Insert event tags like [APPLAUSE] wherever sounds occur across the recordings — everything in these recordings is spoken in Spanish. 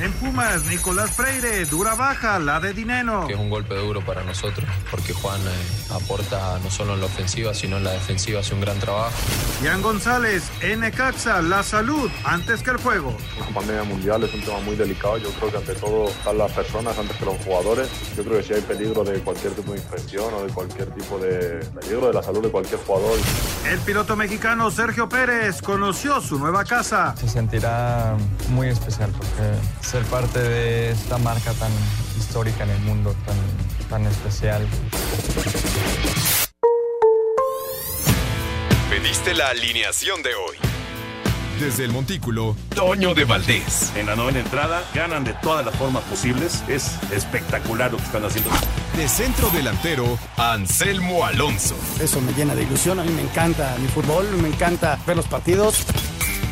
En Pumas, Nicolás Freire, dura baja, la de Dineno. que es un golpe duro para nosotros, porque Juan eh, aporta no solo en la ofensiva, sino en la defensiva, hace un gran trabajo. Ian González, en Necaxa, la salud antes que el juego. Una pandemia mundial es un tema muy delicado. Yo creo que ante todo están las personas antes que los jugadores. Yo creo que si hay peligro de cualquier tipo de infección o de cualquier tipo de peligro de la salud de cualquier jugador. El piloto mexicano Sergio Pérez conoció su nueva casa. Se sentirá muy especial porque ser parte de esta marca tan histórica en el mundo, tan, tan especial. Pediste la alineación de hoy. Desde el Montículo, Toño de Valdés. En la novena entrada ganan de todas las formas posibles. Es espectacular lo que están haciendo. De centro delantero, Anselmo Alonso. Eso me llena de ilusión. A mí me encanta mi fútbol, me encanta ver los partidos.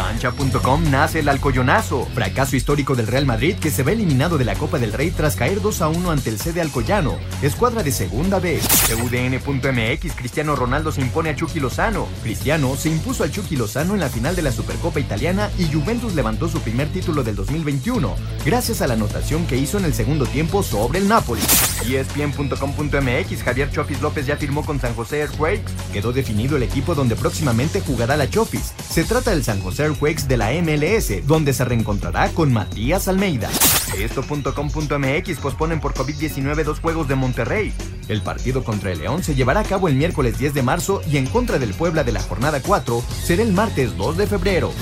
Cancha.com nace el alcoyonazo, fracaso histórico del Real Madrid que se ve eliminado de la Copa del Rey tras caer 2 a 1 ante el sede alcoyano, escuadra de segunda vez. UDN.mx, Cristiano Ronaldo se impone a Chucky Lozano. Cristiano se impuso al Chucky Lozano en la final de la Supercopa Italiana y Juventus levantó su primer título del 2021, gracias a la anotación que hizo en el segundo tiempo sobre el Napoli. ESPN.com.mx, Javier Chofis López ya firmó con San José Earthquakes. Quedó definido el equipo donde próximamente jugará la Chofis. Se trata del San José Earthquakes de la MLS, donde se reencontrará con Matías Almeida. Esto.com.mx posponen por COVID-19 dos juegos de Monterrey. El partido contra el León se llevará a cabo el miércoles 10 de marzo y en contra del Puebla de la jornada 4 será el martes 2 de febrero.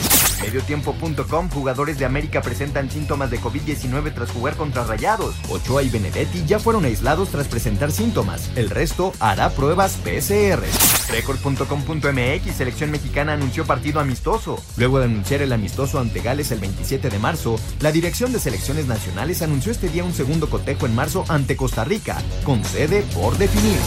Mediotiempo.com, jugadores de América presentan síntomas de COVID-19 tras jugar contra Rayados. Ochoa y Benedetti ya fueron aislados tras presentar síntomas. El resto hará pruebas PCR. Record.com.mx, selección mexicana anunció partido amistoso. Luego de anunciar el amistoso ante Gales el 27 de marzo, la Dirección de Selecciones Nacionales anunció este día un segundo cotejo en marzo ante Costa Rica, con sede por definir.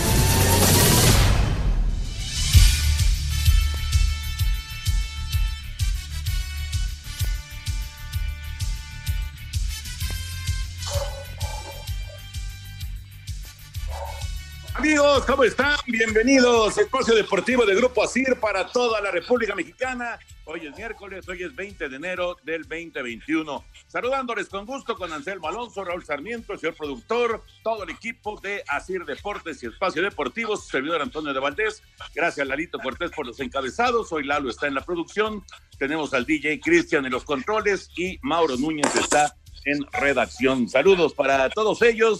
Amigos, ¿cómo están? Bienvenidos Espacio Deportivo de Grupo ASIR para toda la República Mexicana. Hoy es miércoles, hoy es 20 de enero del 2021. Saludándoles con gusto con Anselmo Alonso, Raúl Sarmiento, el señor productor, todo el equipo de ASIR Deportes y Espacio Deportivo, su servidor Antonio de Valdés. Gracias, Lalito Cortés, por los encabezados. Hoy Lalo está en la producción. Tenemos al DJ Cristian en los controles y Mauro Núñez está en redacción. Saludos para todos ellos.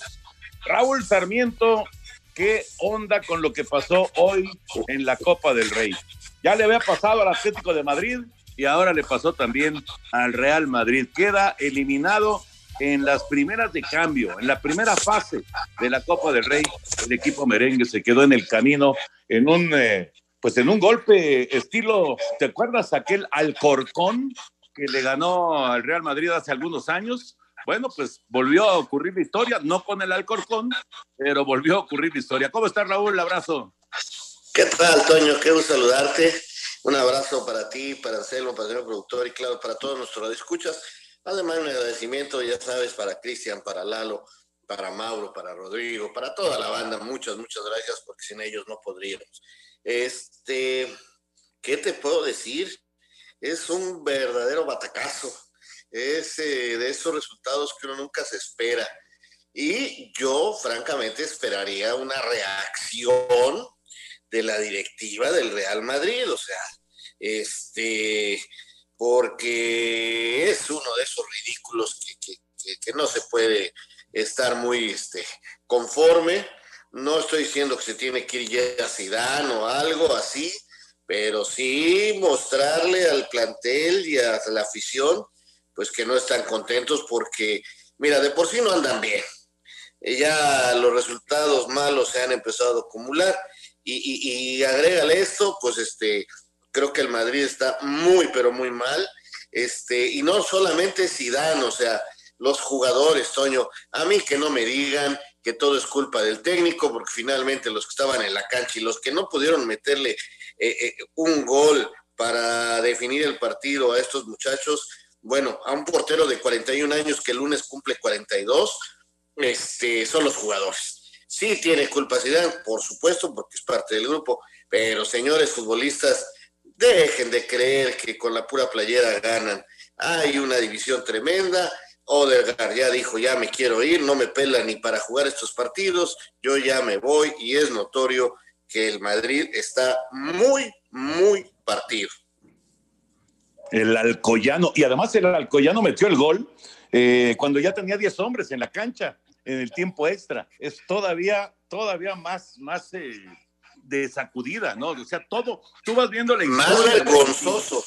Raúl Sarmiento, ¿qué onda con lo que pasó hoy en la Copa del Rey? Ya le había pasado al Atlético de Madrid y ahora le pasó también al Real Madrid. Queda eliminado en las primeras de cambio, en la primera fase de la Copa del Rey. El equipo merengue se quedó en el camino en un, eh, pues en un golpe estilo, ¿te acuerdas aquel Alcorcón que le ganó al Real Madrid hace algunos años? Bueno, pues volvió a ocurrir la historia, no con el Alcorcón, pero volvió a ocurrir la historia. ¿Cómo estás, Raúl? Abrazo. ¿Qué tal, Toño? Gusto saludarte. Un abrazo para ti, para Anselmo, para el señor productor y claro, para todos nuestros escuchas. Además, un agradecimiento, ya sabes, para Cristian, para Lalo, para Mauro, para Rodrigo, para toda la banda. Muchas, muchas gracias, porque sin ellos no podríamos. Este, ¿qué te puedo decir? Es un verdadero batacazo. Es eh, de esos resultados que uno nunca se espera. Y yo, francamente, esperaría una reacción de la directiva del Real Madrid, o sea, este, porque es uno de esos ridículos que, que, no se puede estar muy este, conforme, No estoy diciendo que se tiene que ir ya a Zidane o algo así, pero sí mostrarle al plantel y a la afición, pues que no están contentos porque, mira, de por sí no andan bien. Ya los resultados malos se han empezado a acumular y, agrégale esto, pues este, creo que el Madrid está muy, pero muy mal. Este, y no solamente Zidane, o sea, los jugadores, Toño, a mí que no me digan que todo es culpa del técnico, porque finalmente los que estaban en la cancha y los que no pudieron meterle eh, eh, un gol para definir el partido a estos muchachos, bueno, a un portero de 41 años que el lunes cumple 42, este, son los jugadores. Sí tiene culpa Zidane, por supuesto, porque es parte del grupo, pero señores futbolistas, dejen de creer que con la pura playera ganan. Hay una división tremenda. Odegaard ya dijo, ya me quiero ir, no me pela ni para jugar estos partidos, yo ya me voy y es notorio que el Madrid está muy, muy partido. El Alcoyano, y además el Alcoyano metió el gol eh, cuando ya tenía 10 hombres en la cancha en el tiempo extra. Es todavía, todavía más, más eh, de sacudida, ¿no? O sea, todo, tú vas viendo la Más vergonzoso.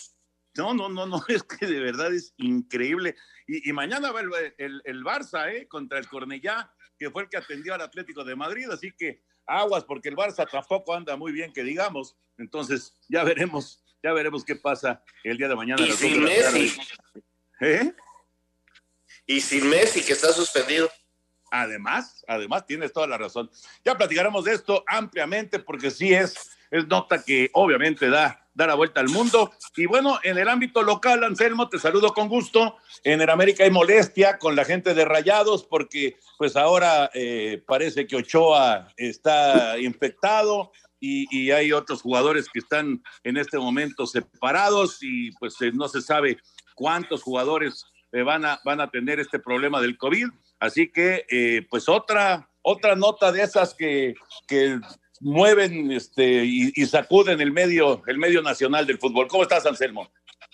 No, no, no, no, [LAUGHS] es que de verdad es increíble. Y, y mañana va el, el- el Barça, ¿eh? Contra el Cornellá, que fue el que atendió al Atlético de Madrid, así que aguas, porque el Barça tampoco anda muy bien, que digamos. Entonces, ya veremos, ya veremos qué pasa el día de mañana. Y sin. Messi. ¿Eh? Y sin Messi, que está suspendido. Además, además tienes toda la razón. Ya platicaremos de esto ampliamente porque sí es, es nota que obviamente da, da la vuelta al mundo. Y bueno, en el ámbito local, Anselmo, te saludo con gusto. En el América hay molestia con la gente de Rayados porque pues ahora eh, parece que Ochoa está infectado y, y hay otros jugadores que están en este momento separados y pues eh, no se sabe cuántos jugadores eh, van, a, van a tener este problema del COVID. Así que, eh, pues otra, otra nota de esas que, que mueven este, y, y sacuden el medio, el medio nacional del fútbol. ¿Cómo estás, Anselmo?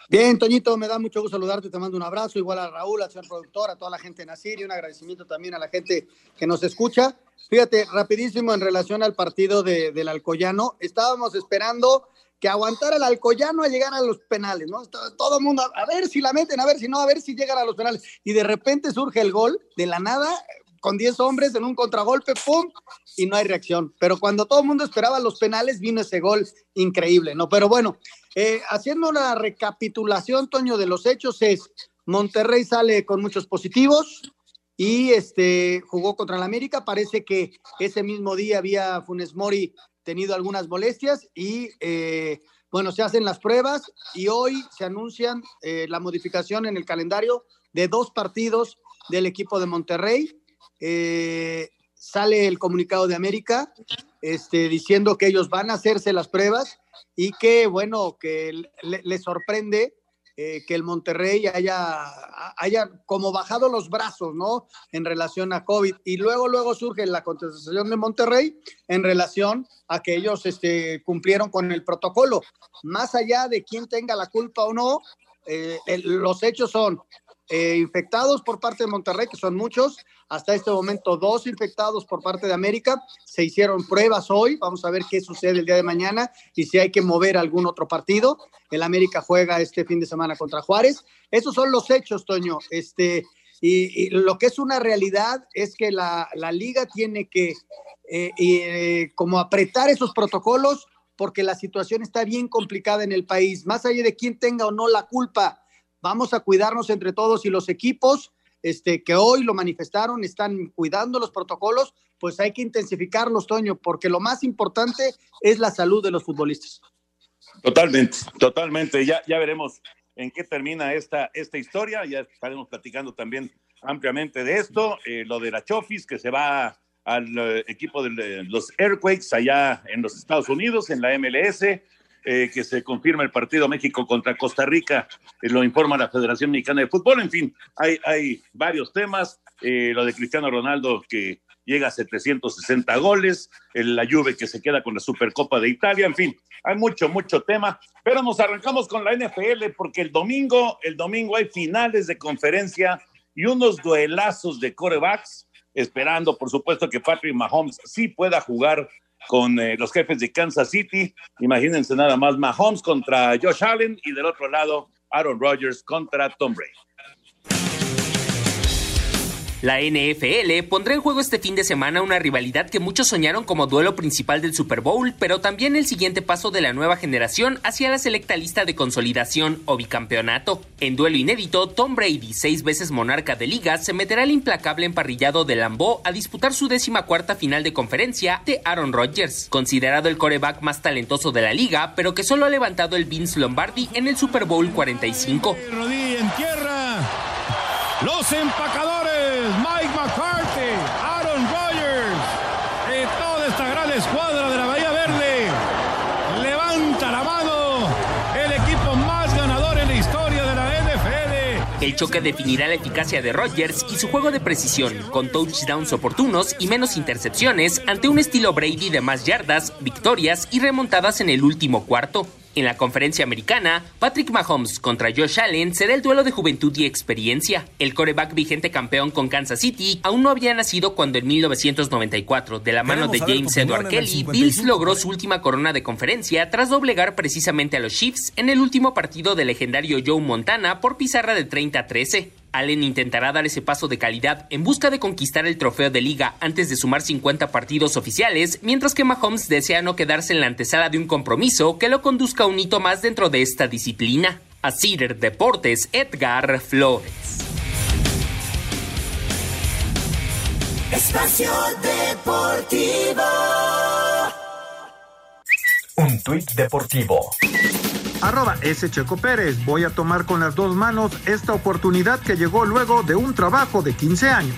Bien, Toñito, me da mucho gusto saludarte, te mando un abrazo, igual a Raúl, al señor productor, a toda la gente de Nasir y un agradecimiento también a la gente que nos escucha. Fíjate, rapidísimo en relación al partido de, del Alcoyano, estábamos esperando que aguantara el Alcoyano a llegar a los penales, ¿no? Todo el mundo, a ver si la meten, a ver si no, a ver si llegan a los penales. Y de repente surge el gol de la nada, con 10 hombres en un contragolpe, ¡pum! Y no hay reacción. Pero cuando todo el mundo esperaba los penales, vino ese gol increíble, ¿no? Pero bueno, eh, haciendo una recapitulación, Toño, de los hechos es, Monterrey sale con muchos positivos y este, jugó contra el América. Parece que ese mismo día había Funes Mori tenido algunas molestias y eh, bueno, se hacen las pruebas y hoy se anuncian eh, la modificación en el calendario de dos partidos del equipo de Monterrey. Eh, sale el comunicado de América este, diciendo que ellos van a hacerse las pruebas y que, bueno, que le, le sorprende eh, que el Monterrey haya, haya como bajado los brazos, ¿no? En relación a COVID. Y luego, luego surge la contestación de Monterrey en relación a que ellos este, cumplieron con el protocolo. Más allá de quién tenga la culpa o no, eh, los hechos son eh, infectados por parte de Monterrey, que son muchos, hasta este momento dos infectados por parte de América, se hicieron pruebas hoy, vamos a ver qué sucede el día de mañana y si hay que mover algún otro partido. El América juega este fin de semana contra Juárez. Esos son los hechos, Toño. Este, y, lo que es una realidad es que la, la liga tiene que eh, eh, como apretar esos protocolos porque la situación está bien complicada en el país, más allá de quién tenga o no la culpa vamos a cuidarnos entre todos y los equipos este, que hoy lo manifestaron, están cuidando los protocolos, pues hay que intensificarlos, Toño, porque lo más importante es la salud de los futbolistas. Totalmente, totalmente. Ya, ya veremos en qué termina esta, esta historia. Ya estaremos platicando también ampliamente de esto. Eh, lo de la Chofis, que se va al eh, equipo de los Airquakes allá en los Estados Unidos, en la MLS. Eh, que se confirma el partido México contra Costa Rica, eh, lo informa la Federación Mexicana de Fútbol. En fin, hay, hay varios temas. Eh, lo de Cristiano Ronaldo, que llega a 760 goles, la Juve que se queda con la Supercopa de Italia, en fin, hay mucho, mucho tema. Pero nos arrancamos con la NFL porque el domingo, el domingo hay finales de conferencia y unos duelazos de corebacks esperando, por supuesto, que Patrick Mahomes sí pueda jugar con eh, los jefes de Kansas City. Imagínense nada más Mahomes contra Josh Allen y del otro lado Aaron Rodgers contra Tom Brady. La NFL pondrá en juego este fin de semana una rivalidad que muchos soñaron como duelo principal del Super Bowl, pero también el siguiente paso de la nueva generación hacia la selecta lista de consolidación o bicampeonato. En duelo inédito, Tom Brady, seis veces monarca de liga, se meterá al implacable emparrillado de Lambeau a disputar su décima cuarta final de conferencia de Aaron Rodgers, considerado el coreback más talentoso de la liga, pero que solo ha levantado el Vince Lombardi en el Super Bowl 45. Rodilla en tierra. Los empacadores, El choque definirá la eficacia de Rodgers y su juego de precisión, con touchdowns oportunos y menos intercepciones ante un estilo Brady de más yardas, victorias y remontadas en el último cuarto. En la conferencia americana, Patrick Mahomes contra Josh Allen será el duelo de juventud y experiencia. El coreback vigente campeón con Kansas City aún no había nacido cuando en 1994, de la mano de James Edward Kelly, Bills logró su última corona de conferencia tras doblegar precisamente a los Chiefs en el último partido del legendario Joe Montana por pizarra de 30-13. Allen intentará dar ese paso de calidad en busca de conquistar el trofeo de liga antes de sumar 50 partidos oficiales, mientras que Mahomes desea no quedarse en la antesala de un compromiso que lo conduzca a un hito más dentro de esta disciplina. A Cider Deportes, Edgar Flores. Espacio Deportivo. Un tuit deportivo. Arroba S. Checo Pérez. Voy a tomar con las dos manos esta oportunidad que llegó luego de un trabajo de 15 años.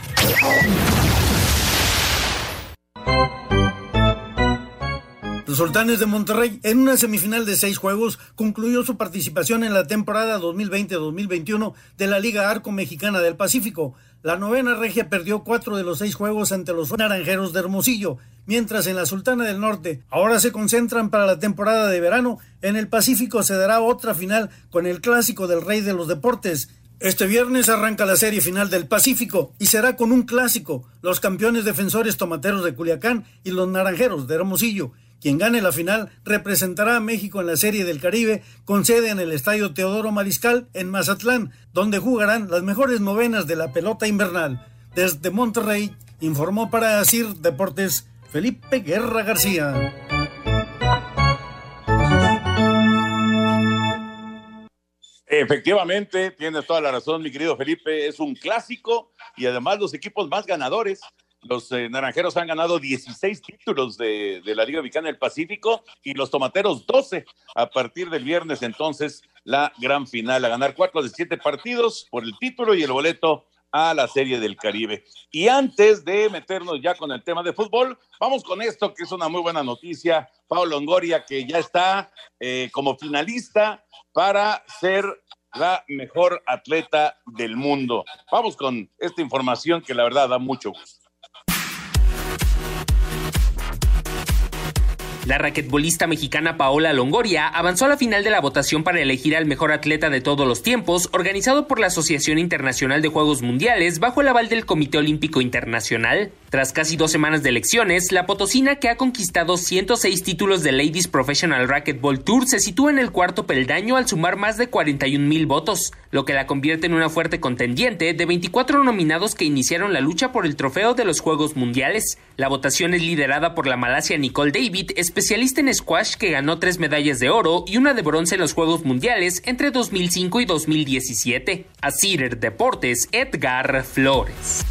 Los Sultanes de Monterrey, en una semifinal de seis juegos, concluyó su participación en la temporada 2020-2021 de la Liga Arco Mexicana del Pacífico. La novena regia perdió cuatro de los seis juegos ante los naranjeros de Hermosillo, mientras en la Sultana del Norte ahora se concentran para la temporada de verano. En el Pacífico se dará otra final con el clásico del Rey de los Deportes. Este viernes arranca la serie final del Pacífico y será con un clásico, los campeones defensores tomateros de Culiacán y los naranjeros de Hermosillo. Quien gane la final representará a México en la Serie del Caribe con sede en el Estadio Teodoro Mariscal en Mazatlán, donde jugarán las mejores novenas de la pelota invernal. Desde Monterrey, informó para Asir Deportes Felipe Guerra García. Efectivamente, tienes toda la razón, mi querido Felipe. Es un clásico y además los equipos más ganadores. Los eh, naranjeros han ganado 16 títulos de, la Liga Mexicana del Pacífico y los tomateros 12 a partir del viernes. Entonces, la gran final a ganar cuatro de siete partidos por el título y el boleto a la Serie del Caribe. Y antes de meternos ya con el tema de fútbol, vamos con esto que es una muy buena noticia. Pablo Longoria, que ya está eh, como finalista para ser la mejor atleta del mundo. Vamos con esta información que la verdad da mucho gusto. La raquetbolista mexicana Paola Longoria avanzó a la final de la votación para elegir al mejor atleta de todos los tiempos, organizado por la Asociación Internacional de Juegos Mundiales bajo el aval del Comité Olímpico Internacional. Tras casi dos semanas de elecciones, la potosina que ha conquistado 106 títulos de Ladies Professional Racquetball Tour se sitúa en el cuarto peldaño al sumar más de 41 mil votos, lo que la convierte en una fuerte contendiente de 24 nominados que iniciaron la lucha por el trofeo de los Juegos Mundiales. La votación es liderada por la malasia Nicole David, especialista en squash que ganó tres medallas de oro y una de bronce en los Juegos Mundiales entre 2005 y 2017. A Deportes, Edgar Flores.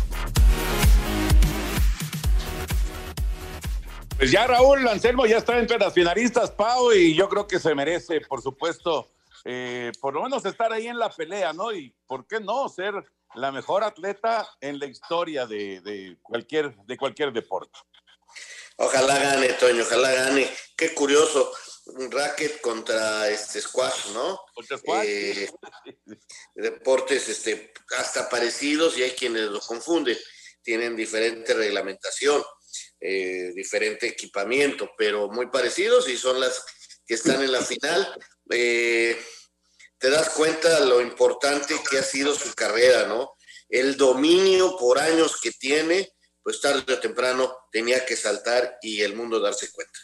Pues ya Raúl Anselmo ya está entre las finalistas, Pau, y yo creo que se merece, por supuesto, eh, por lo menos estar ahí en la pelea, ¿no? Y por qué no ser la mejor atleta en la historia de, de cualquier, de cualquier deporte. Ojalá gane, Toño, ojalá gane. Qué curioso, un racket contra este squash, ¿no? Contra squash. Eh, deportes este, hasta parecidos y hay quienes lo confunden. Tienen diferente reglamentación, eh, diferente equipamiento, pero muy parecidos y son las que están en la final. Eh, te das cuenta lo importante que ha sido su carrera, ¿no? El dominio por años que tiene pues tarde o temprano tenía que saltar y el mundo darse cuenta.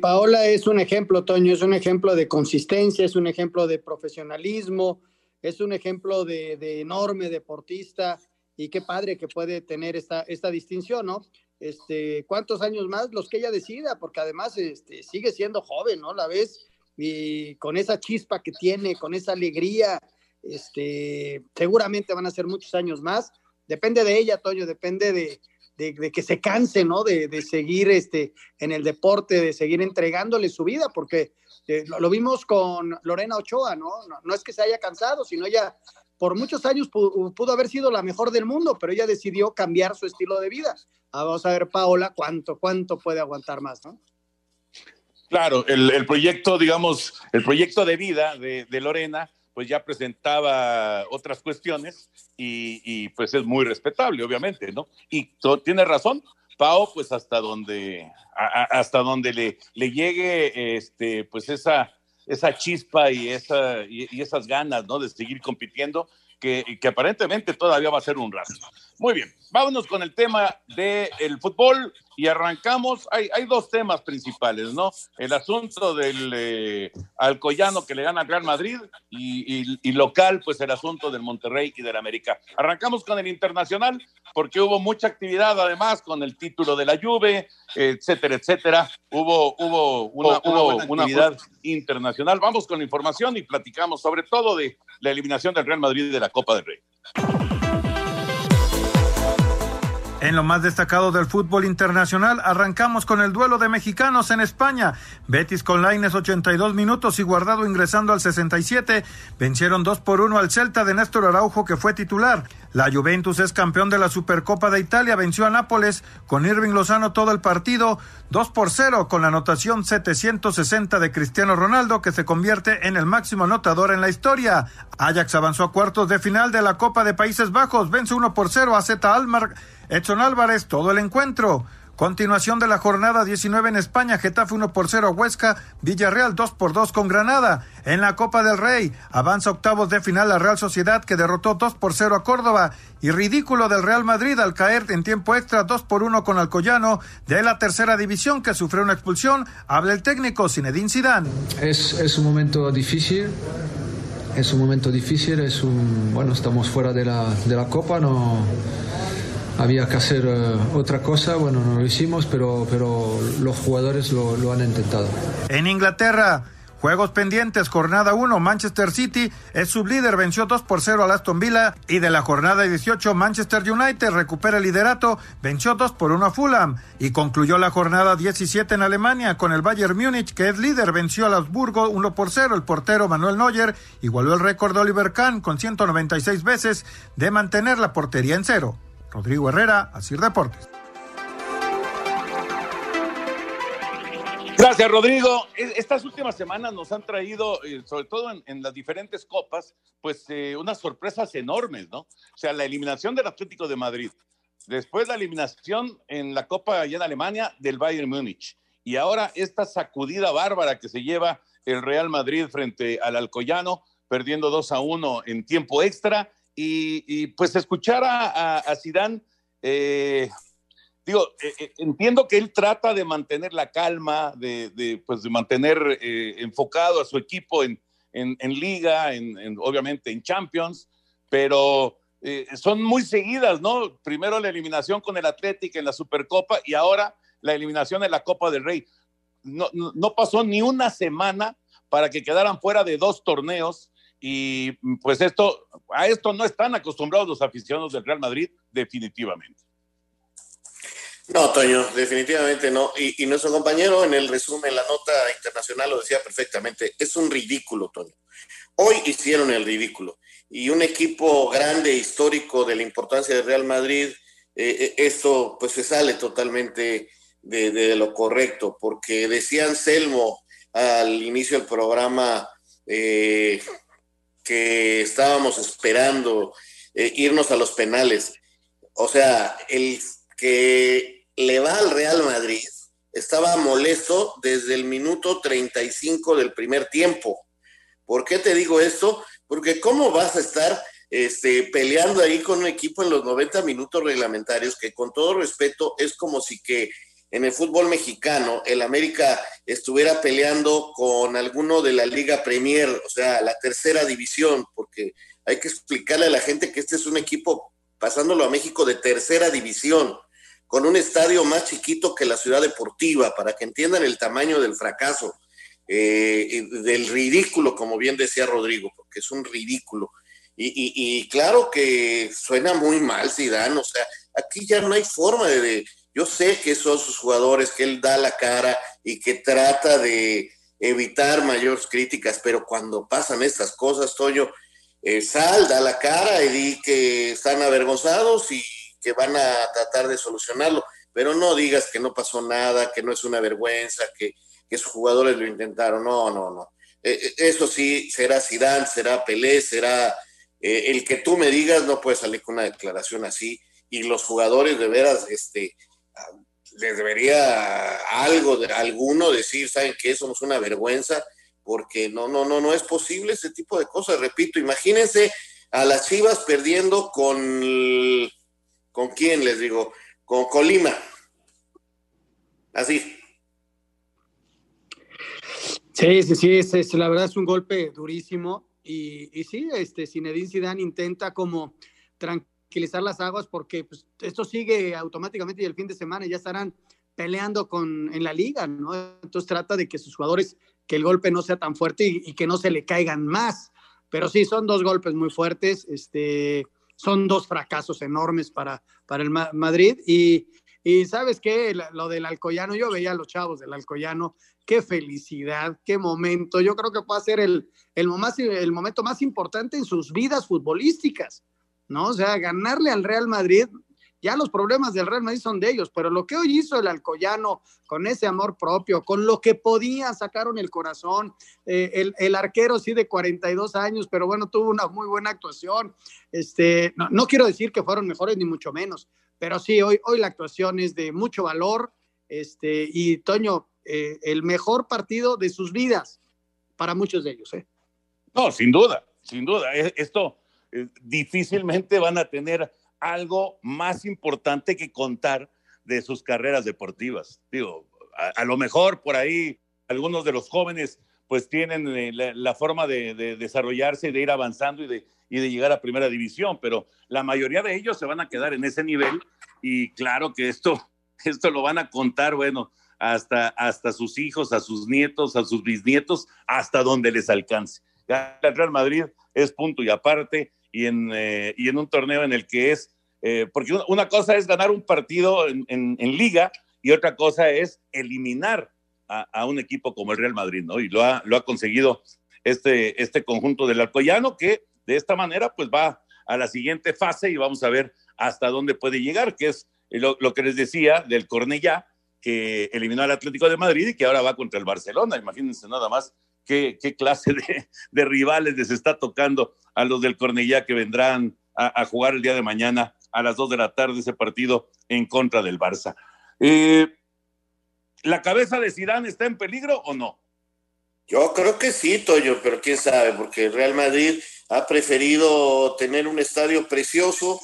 Paola es un ejemplo, Toño, es un ejemplo de consistencia, es un ejemplo de profesionalismo, es un ejemplo de, de enorme deportista y qué padre que puede tener esta, esta distinción, ¿no? Este, ¿Cuántos años más? Los que ella decida, porque además este, sigue siendo joven, ¿no? La ves y con esa chispa que tiene, con esa alegría, este, seguramente van a ser muchos años más. Depende de ella, Toño, depende de, que se canse, ¿no? De, de, seguir este, en el deporte, de seguir entregándole su vida, porque eh, lo, vimos con Lorena Ochoa, ¿no? ¿no? es que se haya cansado, sino ella por muchos años pudo, haber sido la mejor del mundo, pero ella decidió cambiar su estilo de vida. Ah, vamos a ver, Paola, cuánto, cuánto puede aguantar más, ¿no? Claro, el, proyecto, digamos, el proyecto de vida de Lorena pues ya presentaba otras cuestiones y, pues es muy respetable, obviamente, ¿no? Y tiene razón, Pau, pues hasta donde, hasta donde le, le llegue este, pues esa, esa chispa y, esa, y, esas ganas, ¿no? De seguir compitiendo, que, aparentemente todavía va a ser un rato. Muy bien, vámonos con el tema del el fútbol y arrancamos. Hay, hay, dos temas principales, ¿no? El asunto del eh, Alcoyano que le gana al Real Madrid y, y, y, local, pues el asunto del Monterrey y del América. Arrancamos con el internacional porque hubo mucha actividad además con el título de la Juve, etcétera, etcétera. Hubo, hubo una, una, hubo una actividad internacional. Vamos con la información y platicamos sobre todo de la eliminación del Real Madrid de la Copa del Rey. En lo más destacado del fútbol internacional, arrancamos con el duelo de mexicanos en España. Betis con Laines 82 minutos y Guardado ingresando al 67. Vencieron 2 por 1 al Celta de Néstor Araujo, que fue titular. La Juventus es campeón de la Supercopa de Italia, venció a Nápoles con Irving Lozano todo el partido, 2 por 0 con la anotación 760 de Cristiano Ronaldo, que se convierte en el máximo anotador en la historia. Ajax avanzó a cuartos de final de la Copa de Países Bajos, vence 1 por 0 a Z Almar. Edson Álvarez, todo el encuentro. Continuación de la jornada 19 en España, Getafe 1 por 0 Huesca, Villarreal 2 por 2 con Granada. En la Copa del Rey, avanza octavos de final la Real Sociedad que derrotó 2 por 0 a Córdoba. Y ridículo del Real Madrid al caer en tiempo extra 2 por 1 con Alcoyano de la tercera división que sufrió una expulsión. Habla el técnico Zinedine Zidane. Es, un momento difícil. Es un momento difícil, es un bueno, estamos fuera de la, de la Copa, no había que hacer uh, otra cosa, bueno, no lo hicimos, pero, pero los jugadores lo, lo han intentado. En Inglaterra, juegos pendientes, jornada 1, Manchester City es sublíder, venció 2 por 0 al Aston Villa y de la jornada 18, Manchester United recupera el liderato, venció 2 por 1 a Fulham y concluyó la jornada 17 en Alemania con el Bayern Múnich que es líder, venció al Augsburgo 1 por 0, el portero Manuel Neuer igualó el récord de Oliver Kahn con 196 veces de mantener la portería en cero. Rodrigo Herrera, Asir Deportes. Gracias, Rodrigo. Estas últimas semanas nos han traído, eh, sobre todo en, las diferentes copas, pues eh, unas sorpresas enormes, ¿no? O sea, la eliminación del Atlético de Madrid, después la eliminación en la Copa allá en Alemania del Bayern Múnich, y ahora esta sacudida bárbara que se lleva el Real Madrid frente al Alcoyano, perdiendo 2 a 1 en tiempo extra, y, y pues escuchar a, Zidane, eh, digo, eh, entiendo que él trata de mantener la calma, de, de pues de mantener eh, enfocado a su equipo en, en, en liga, en, en, obviamente en Champions, pero eh, son muy seguidas, ¿no? Primero la eliminación con el Atlético en la Supercopa y ahora la eliminación en la Copa del Rey. No, no, no pasó ni una semana para que quedaran fuera de dos torneos y pues esto, a esto no están acostumbrados los aficionados del Real Madrid, definitivamente. No, Toño, definitivamente no. Y, y, nuestro compañero en el resumen, la nota internacional lo decía perfectamente. Es un ridículo, Toño. Hoy hicieron el ridículo. Y un equipo grande, histórico, de la importancia del Real Madrid, eh, esto pues se sale totalmente de, de, lo correcto, porque decía Anselmo al inicio del programa eh, que estábamos esperando eh, irnos a los penales. O sea, el que le va al Real Madrid estaba molesto desde el minuto 35 del primer tiempo. ¿Por qué te digo esto? Porque ¿cómo vas a estar este, peleando ahí con un equipo en los 90 minutos reglamentarios, que con todo respeto es como si que en el fútbol mexicano el América estuviera peleando con alguno de la Liga Premier, o sea, la tercera división, porque hay que explicarle a la gente que este es un equipo, pasándolo a México, de tercera división, con un estadio más chiquito que la ciudad deportiva, para que entiendan el tamaño del fracaso, eh, del ridículo, como bien decía Rodrigo, porque es un ridículo. Y, y, claro que suena muy mal Zidane, o sea, aquí ya no hay forma de, yo sé que son sus jugadores, que él da la cara y que trata de evitar mayores críticas, pero cuando pasan estas cosas, Toño, eh, sal, da la cara y di que están avergonzados y que van a tratar de solucionarlo, pero no digas que no pasó nada, que no es una vergüenza, que, que sus jugadores lo intentaron, no, no, no. Eh, eh, eso sí, será Zidane, será Pelé, será el que tú me digas, no puedes salir con una declaración así, y los jugadores de veras, este, les debería algo, alguno decir, ¿saben qué? Somos una vergüenza, porque no, no, no, no es posible ese tipo de cosas. Repito, imagínense a las Chivas perdiendo con, ¿con quién les digo? Con Colima. Así. Sí, sí, sí, es, la verdad es un golpe durísimo. Y, y sí, este, Zinedine Zidane intenta como tranquilizar tranquilizar las aguas porque pues, esto sigue automáticamente y el fin de semana ya estarán peleando con, en la liga, ¿no? Entonces trata de que sus jugadores, que el golpe no sea tan fuerte y, que no se le caigan más. Pero sí, son dos golpes muy fuertes, este, son dos fracasos enormes para, para el Madrid. Y, y sabes qué, lo del Alcoyano, yo veía a los chavos del Alcoyano, qué felicidad, qué momento. Yo creo que puede ser el, el, más, el momento más importante en sus vidas futbolísticas ¿no? O sea, ganarle al Real Madrid, ya los problemas del Real Madrid son de ellos, pero lo que hoy hizo el Alcoyano con ese amor propio, con lo que podía, sacaron el corazón, eh, el, arquero sí de 42 años, pero bueno, tuvo una muy buena actuación. Este, no, quiero decir que fueron mejores ni mucho menos, pero sí, hoy, hoy la actuación es de mucho valor. Este, y Toño, eh, el mejor partido de sus vidas para muchos de ellos. ¿eh? No, sin duda, sin duda. E, esto, difícilmente van a tener algo más importante que contar de sus carreras deportivas. Digo, a, lo mejor por ahí algunos de los jóvenes pues tienen eh, la, forma de, desarrollarse y de ir avanzando y de, y de llegar a primera división, pero la mayoría de ellos se van a quedar en ese nivel y claro que esto, [LAUGHS] esto lo van a contar, bueno, hasta, hasta sus hijos, a sus nietos, a sus bisnietos, hasta donde les alcance. El Real Madrid es punto y aparte y en, eh, y en un torneo en el que es, eh, porque una cosa es ganar un partido en, en, liga y otra cosa es eliminar a, a, un equipo como el Real Madrid, ¿no? Y lo ha, lo ha conseguido este, este conjunto del Alcoyano que de esta manera pues va a la siguiente fase y vamos a ver hasta dónde puede llegar, que es lo, lo que les decía del Cornellá, que eliminó al Atlético de Madrid y que ahora va contra el Barcelona. Imagínense nada más qué, clase de, rivales les está tocando a los del Cornellá que vendrán a, jugar el día de mañana a las 2 de la tarde ese partido en contra del Barça. Eh, ¿La cabeza de Zidane está en peligro o no? Yo creo que sí, Toyo, pero quién sabe, porque el Real Madrid ha preferido tener un estadio precioso,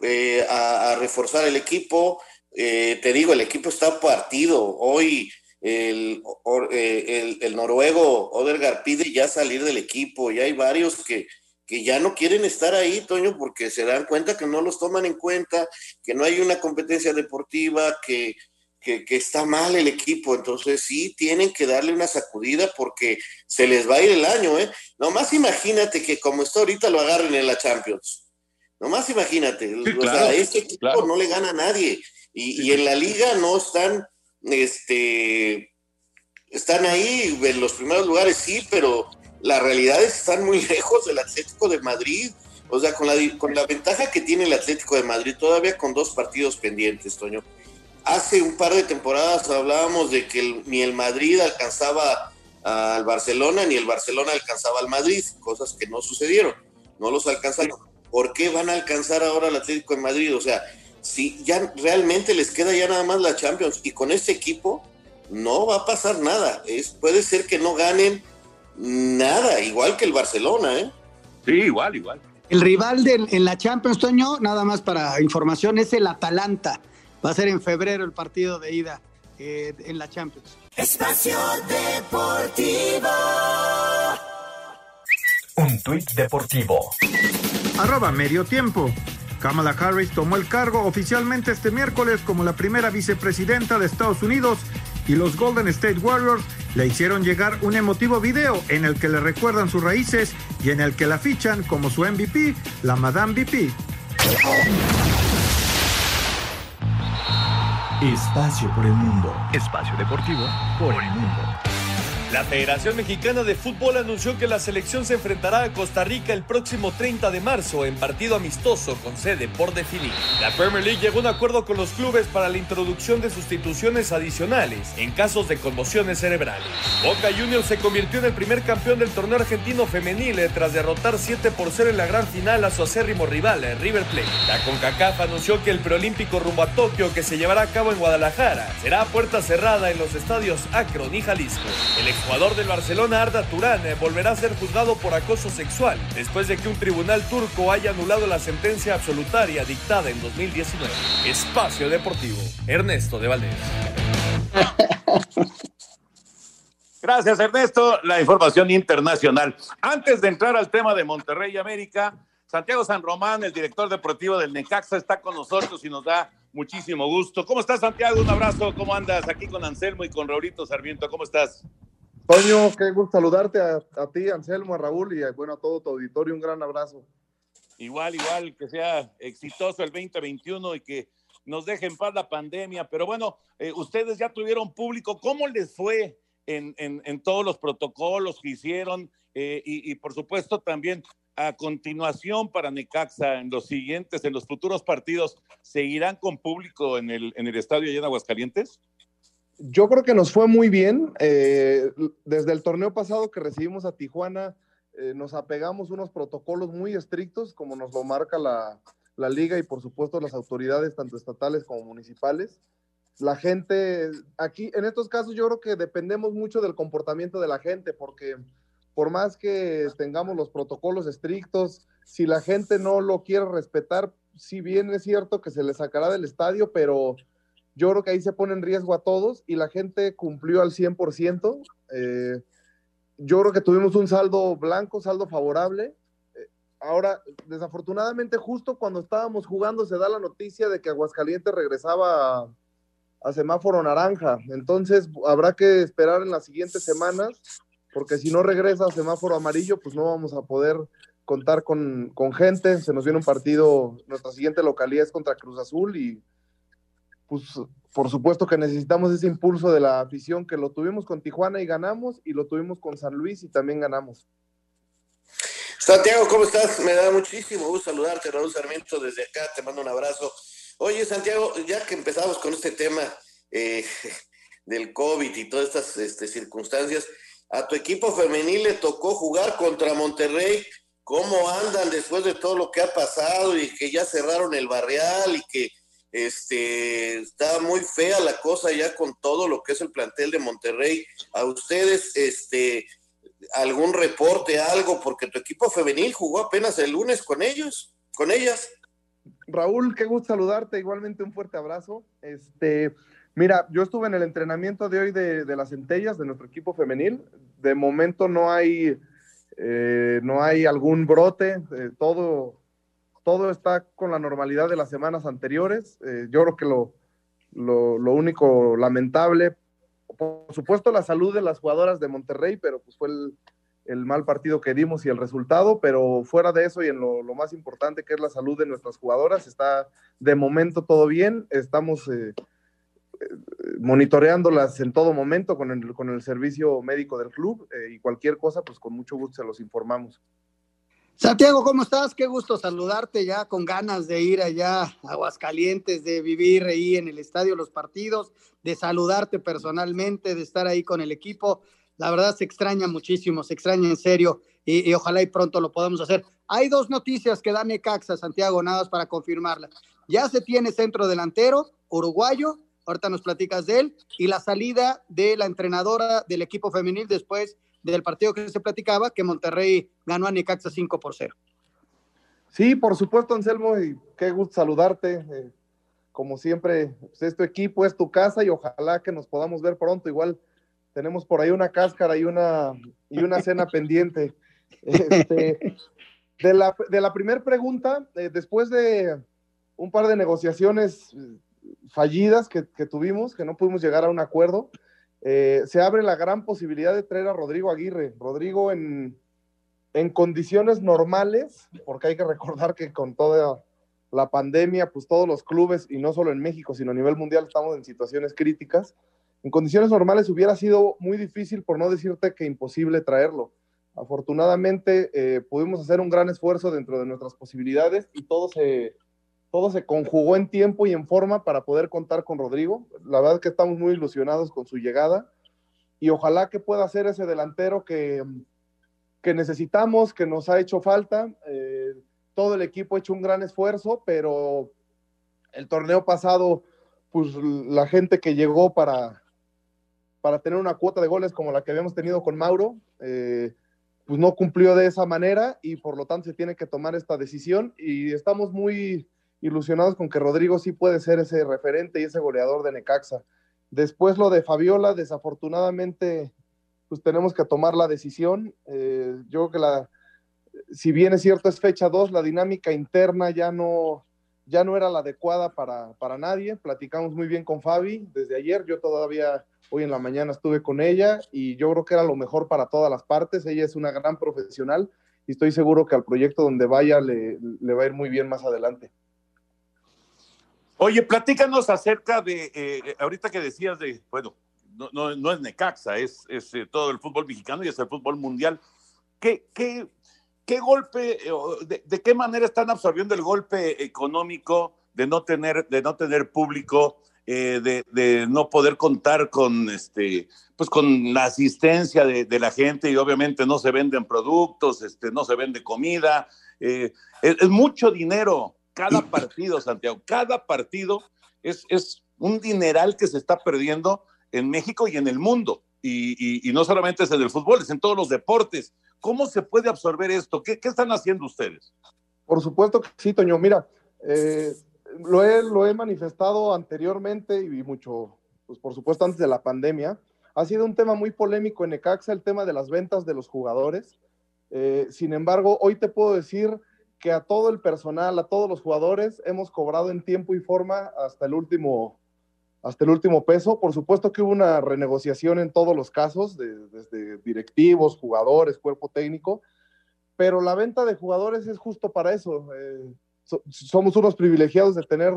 eh, a, reforzar el equipo. Eh, te digo, el equipo está partido. Hoy el, eh, el, el, noruego Odergaard pide ya salir del equipo, y hay varios que, que ya no quieren estar ahí, Toño, porque se dan cuenta que no los toman en cuenta, que no hay una competencia deportiva, que, que, está mal el equipo, entonces sí tienen que darle una sacudida porque se les va a ir el año, ¿eh? Nomás imagínate que como está ahorita lo agarren en la Champions. Nomás imagínate, o sea, este equipo no le gana a nadie. Y, y en la liga no están este, están ahí en los primeros lugares, sí, pero la realidad es que están muy [LAUGHS] lejos del Atlético de Madrid. O sea, con la, con la ventaja que tiene el Atlético de Madrid, todavía con dos partidos pendientes, Toño. Hace un par de temporadas hablábamos de que ni el Madrid alcanzaba al Barcelona, ni el Barcelona alcanzaba al Madrid, cosas que no sucedieron, no los alcanzaron. ¿Por qué van a alcanzar ahora al Atlético de Madrid? O sea, si ya realmente les queda ya nada más la Champions y con este equipo no va a pasar nada. Es, puede ser que no ganen nada, igual que el Barcelona, ¿eh? Sí, igual, igual. El rival en la Champions, Toño, nada más para información, es el Atalanta. Va a ser en febrero el partido de ida eh, en la Champions. Espacio Deportivo. Un tuit deportivo. Arroba medio tiempo. Kamala Harris tomó el cargo oficialmente este miércoles como la primera vicepresidenta de Estados Unidos y los Golden State Warriors le hicieron llegar un emotivo video en el que le recuerdan sus raíces y en el que la fichan como su MVP, la Madame VP. Espacio por el mundo. Espacio deportivo por el mundo. La Federación Mexicana de Fútbol anunció que la selección se enfrentará a Costa Rica el próximo 30 de marzo en partido amistoso con sede por definir. La Premier League llegó a un acuerdo con los clubes para la introducción de sustituciones adicionales en casos de conmociones cerebrales. Boca Juniors se convirtió en el primer campeón del torneo argentino femenil eh, tras derrotar 7 por 0 en la gran final a su acérrimo rival, eh, River Plate. La CONCACAF anunció que el preolímpico rumbo a Tokio que se llevará a cabo en Guadalajara será a puerta cerrada en los estadios Akron y Jalisco. Jugador del Barcelona, Arda Turán, eh, volverá a ser juzgado por acoso sexual después de que un tribunal turco haya anulado la sentencia absolutaria dictada en 2019. Espacio Deportivo, Ernesto de Valdés. Gracias, Ernesto. La información internacional. Antes de entrar al tema de Monterrey y América, Santiago San Román, el director deportivo del Necaxa, está con nosotros y nos da muchísimo gusto. ¿Cómo estás, Santiago? Un abrazo. ¿Cómo andas? Aquí con Anselmo y con Raulito Sarmiento. ¿Cómo estás? Toño, qué gusto saludarte a, ti, Anselmo, a Raúl y bueno, a todo tu auditorio. Un gran abrazo. Igual, igual, que sea exitoso el 2021 y que nos deje en paz la pandemia. Pero bueno, eh, ustedes ya tuvieron público. ¿Cómo les fue en, todos los protocolos que hicieron? Eh, y, por supuesto también a continuación para Necaxa, en los siguientes, en los futuros partidos, ¿seguirán con público en el, en el estadio allá en Aguascalientes? Yo creo que nos fue muy bien. Eh, desde el torneo pasado que recibimos a Tijuana, eh, nos apegamos unos protocolos muy estrictos, como nos lo marca la, la, liga y por supuesto las autoridades, tanto estatales como municipales. La gente, aquí en estos casos yo creo que dependemos mucho del comportamiento de la gente, porque por más que tengamos los protocolos estrictos, si la gente no lo quiere respetar, si bien es cierto que se le sacará del estadio, pero yo creo que ahí se pone en riesgo a todos y la gente cumplió al 100%. Eh, yo creo que tuvimos un saldo blanco, saldo favorable. Eh, ahora, desafortunadamente, justo cuando estábamos jugando se da la noticia de que Aguascalientes regresaba a, semáforo naranja. Entonces, habrá que esperar en las siguientes semanas, porque si no regresa a semáforo amarillo, pues no vamos a poder contar con, con gente. Se nos viene un partido, nuestra siguiente localidad es contra Cruz Azul y pues por supuesto que necesitamos ese impulso de la afición que lo tuvimos con Tijuana y ganamos y lo tuvimos con San Luis y también ganamos. Santiago, ¿cómo estás? Me da muchísimo gusto saludarte, Raúl Sarmiento, desde acá, te mando un abrazo. Oye, Santiago, ya que empezamos con este tema eh, del COVID y todas estas este, circunstancias, a tu equipo femenil le tocó jugar contra Monterrey. ¿Cómo andan después de todo lo que ha pasado y que ya cerraron el barrial y que este, está muy fea la cosa ya con todo lo que es el plantel de Monterrey. A ustedes, este, algún reporte, algo, porque tu equipo femenil jugó apenas el lunes con ellos, con ellas. Raúl, qué gusto saludarte, igualmente un fuerte abrazo. Este, mira, yo estuve en el entrenamiento de hoy de, las centellas de nuestro equipo femenil. De momento no hay, eh, no hay algún brote, eh, todo todo está con la normalidad de las semanas anteriores. Eh, yo creo que lo, único lamentable, por supuesto, la salud de las jugadoras de Monterrey, pero pues fue el, mal partido que dimos y el resultado, pero fuera de eso y en lo, más importante que es la salud de nuestras jugadoras, está de momento todo bien, estamos eh, eh, monitoreándolas en todo momento con el servicio médico del club y cualquier cosa, pues con mucho gusto se los informamos. Santiago, ¿cómo estás? Qué gusto saludarte ya con ganas de ir allá a Aguascalientes, de vivir ahí en el estadio los partidos, de saludarte personalmente, de estar ahí con el equipo. La verdad se extraña muchísimo, se extraña en serio y, ojalá y pronto lo podamos hacer. Hay dos noticias que da Necaxa, Santiago, nada más para confirmarla. Ya se tiene centro delantero, uruguayo, ahorita nos platicas de él, y la salida de la entrenadora del equipo femenil después del partido que se platicaba, que Monterrey ganó a Necaxa 5 por 0. Sí, por supuesto, Anselmo, y qué gusto saludarte. Eh, como siempre, pues, es tu equipo, es tu casa y ojalá que nos podamos ver pronto. Igual tenemos por ahí una cáscara y una, y una cena [LAUGHS] pendiente. Este, de la, de la primera pregunta, eh, después de un par de negociaciones eh, fallidas que, que, tuvimos, que no pudimos llegar a un acuerdo, eh, se abre la gran posibilidad de traer a Rodrigo Aguirre. Rodrigo en, en condiciones normales, porque hay que recordar que con toda la pandemia, pues todos los clubes, y no solo en México, sino a nivel mundial, estamos en situaciones críticas. En condiciones normales hubiera sido muy difícil, por no decirte que imposible traerlo. Afortunadamente eh, pudimos hacer un gran esfuerzo dentro de nuestras posibilidades y todo se, todo se conjugó en tiempo y en forma para poder contar con Rodrigo. La verdad es que estamos muy ilusionados con su llegada y ojalá que pueda ser ese delantero que, que necesitamos, que nos ha hecho falta. Eh, todo el equipo ha hecho un gran esfuerzo, pero el torneo pasado, pues la gente que llegó para, para tener una cuota de goles como la que habíamos tenido con Mauro, eh, pues no cumplió de esa manera y por lo tanto se tiene que tomar esta decisión y estamos muy ilusionados con que Rodrigo sí puede ser ese referente y ese goleador de Necaxa. Después lo de Fabiola, desafortunadamente, pues tenemos que tomar la decisión. Eh, yo creo que la, si bien es cierto es fecha 2, la dinámica interna ya no, ya no era la adecuada para, para nadie. Platicamos muy bien con Fabi desde ayer, yo todavía Hoy en la mañana estuve con ella y yo creo que era lo mejor para todas las partes. Ella es una gran profesional y estoy seguro que al proyecto donde vaya le, le va a ir muy bien más adelante. Oye, platícanos acerca de, eh, ahorita que decías de, bueno, no, no, es Necaxa, es, es eh, todo el fútbol mexicano y es el fútbol mundial. ¿Qué, qué, qué golpe, eh, de, de, qué manera están absorbiendo el golpe económico de no tener, de no tener público? Eh, de, de, no poder contar con este pues con la asistencia de, de, la gente y obviamente no se venden productos, este, no se vende comida, eh, es, mucho dinero cada partido, Santiago, cada partido es, es, un dineral que se está perdiendo en México y en el mundo. Y, y, no solamente es en el fútbol, es en todos los deportes. ¿Cómo se puede absorber esto? ¿Qué, qué están haciendo ustedes? Por supuesto que sí, Toño. Mira, eh, lo he, lo he manifestado anteriormente y mucho, pues por supuesto antes de la pandemia. Ha sido un tema muy polémico en Necaxa el tema de las ventas de los jugadores. Eh, sin embargo, hoy te puedo decir que a todo el personal, a todos los jugadores, hemos cobrado en tiempo y forma hasta el último, hasta el último peso. Por supuesto que hubo una renegociación en todos los casos, de, desde directivos, jugadores, cuerpo técnico, pero la venta de jugadores es justo para eso. Eh, somos unos privilegiados de tener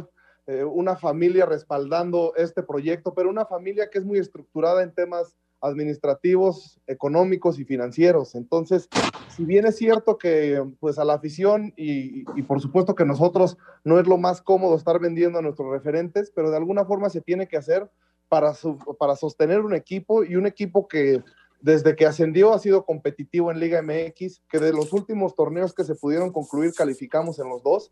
eh, una familia respaldando este proyecto, pero una familia que es muy estructurada en temas administrativos, económicos y financieros. Entonces, si bien es cierto que pues a la afición y, y, por supuesto que nosotros no es lo más cómodo estar vendiendo a nuestros referentes, pero de alguna forma se tiene que hacer para, su, para sostener un equipo y un equipo que desde que ascendió ha sido competitivo en Liga MX, que de los últimos torneos que se pudieron concluir calificamos en los dos.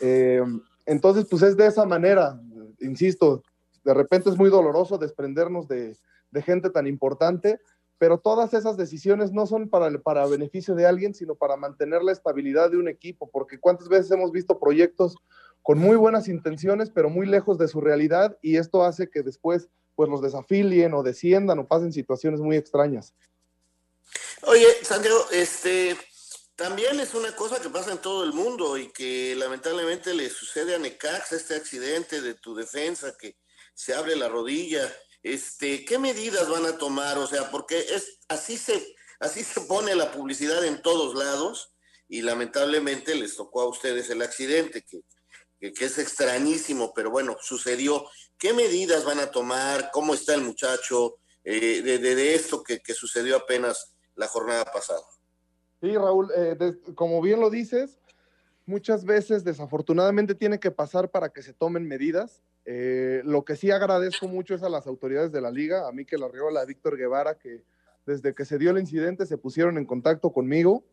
Eh, entonces, pues es de esa manera, insisto, de repente es muy doloroso desprendernos de, de, gente tan importante, pero todas esas decisiones no son para, para beneficio de alguien, sino para mantener la estabilidad de un equipo, porque cuántas veces hemos visto proyectos con muy buenas intenciones, pero muy lejos de su realidad, y esto hace que después pues los desafilien o desciendan o pasen situaciones muy extrañas. Oye, Santiago, este también es una cosa que pasa en todo el mundo y que lamentablemente le sucede a Necax este accidente de tu defensa que se abre la rodilla. Este, ¿qué medidas van a tomar? O sea, porque es así se así se pone la publicidad en todos lados y lamentablemente les tocó a ustedes el accidente que que, es extrañísimo, pero bueno, sucedió. ¿Qué medidas van a tomar? ¿Cómo está el muchacho eh, de, de, esto que, que, sucedió apenas la jornada pasada? Sí, Raúl, eh, como bien lo dices, muchas veces desafortunadamente tiene que pasar para que se tomen medidas. Eh, lo que sí agradezco mucho es a las autoridades de la liga, a mí que la Riola, a Víctor Guevara, que desde que se dio el incidente se pusieron en contacto conmigo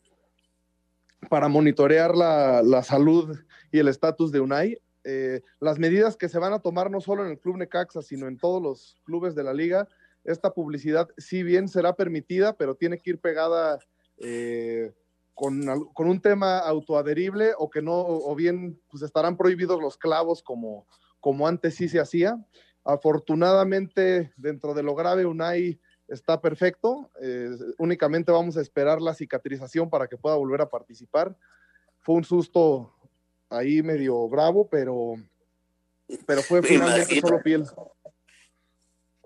para monitorear la, la salud y el estatus de UNAI eh, las medidas que se van a tomar no solo en el Club Necaxa, sino en todos los clubes de la liga. Esta publicidad, si bien será permitida, pero tiene que ir pegada eh, con, con un tema autoadherible o que no, o bien pues estarán prohibidos los clavos como, como antes sí se hacía. Afortunadamente, dentro de lo grave, Unai está perfecto. eh, únicamente vamos a esperar la cicatrización para que pueda volver a participar. Fue un susto ahí medio bravo, pero, pero fue Me finalmente solo piel.